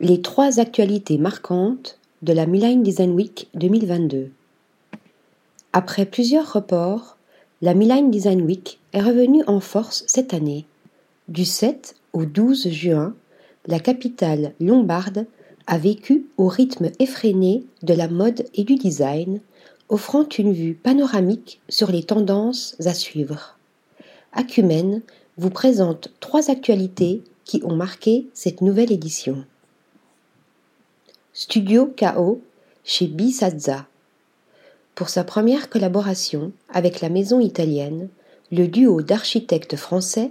Les trois actualités marquantes de la Milan Design Week 2022. Après plusieurs reports, la Milan Design Week est revenue en force cette année. Du 7 au 12 juin, la capitale lombarde a vécu au rythme effréné de la mode et du design, offrant une vue panoramique sur les tendances à suivre. Acumen vous présente trois actualités qui ont marqué cette nouvelle édition. Studio KO chez Bisazza. Pour sa première collaboration avec la maison italienne, le duo d'architectes français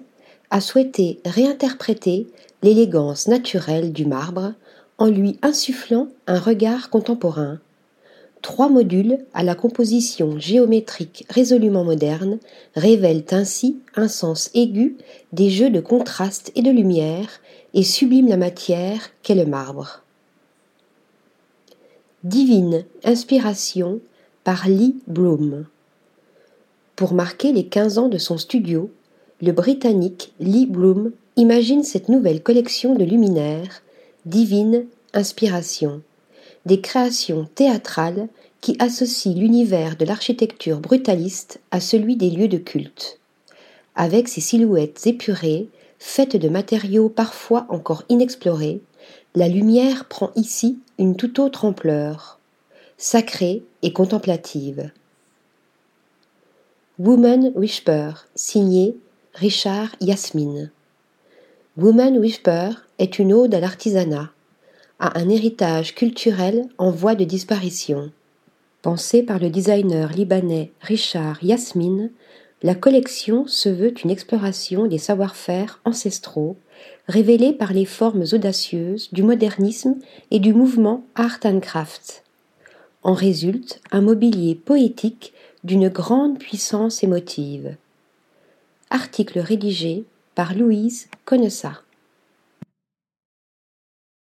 a souhaité réinterpréter l'élégance naturelle du marbre en lui insufflant un regard contemporain. Trois modules à la composition géométrique résolument moderne révèlent ainsi un sens aigu des jeux de contraste et de lumière et subliment la matière qu'est le marbre. Divine inspiration par Lee Bloom. Pour marquer les 15 ans de son studio, le Britannique Lee Bloom imagine cette nouvelle collection de luminaires, Divine Inspiration, des créations théâtrales qui associent l'univers de l'architecture brutaliste à celui des lieux de culte. Avec ses silhouettes épurées, faites de matériaux parfois encore inexplorés, la lumière prend ici une toute autre ampleur, sacrée et contemplative. Woman Whisper, signé Richard Yasmine. Woman Whisper est une ode à l'artisanat, à un héritage culturel en voie de disparition. Pensée par le designer libanais Richard Yasmine, la collection se veut une exploration des savoir-faire ancestraux, révélés par les formes audacieuses du modernisme et du mouvement Art and Craft. En résulte un mobilier poétique d'une grande puissance émotive. Article rédigé par Louise Connessa.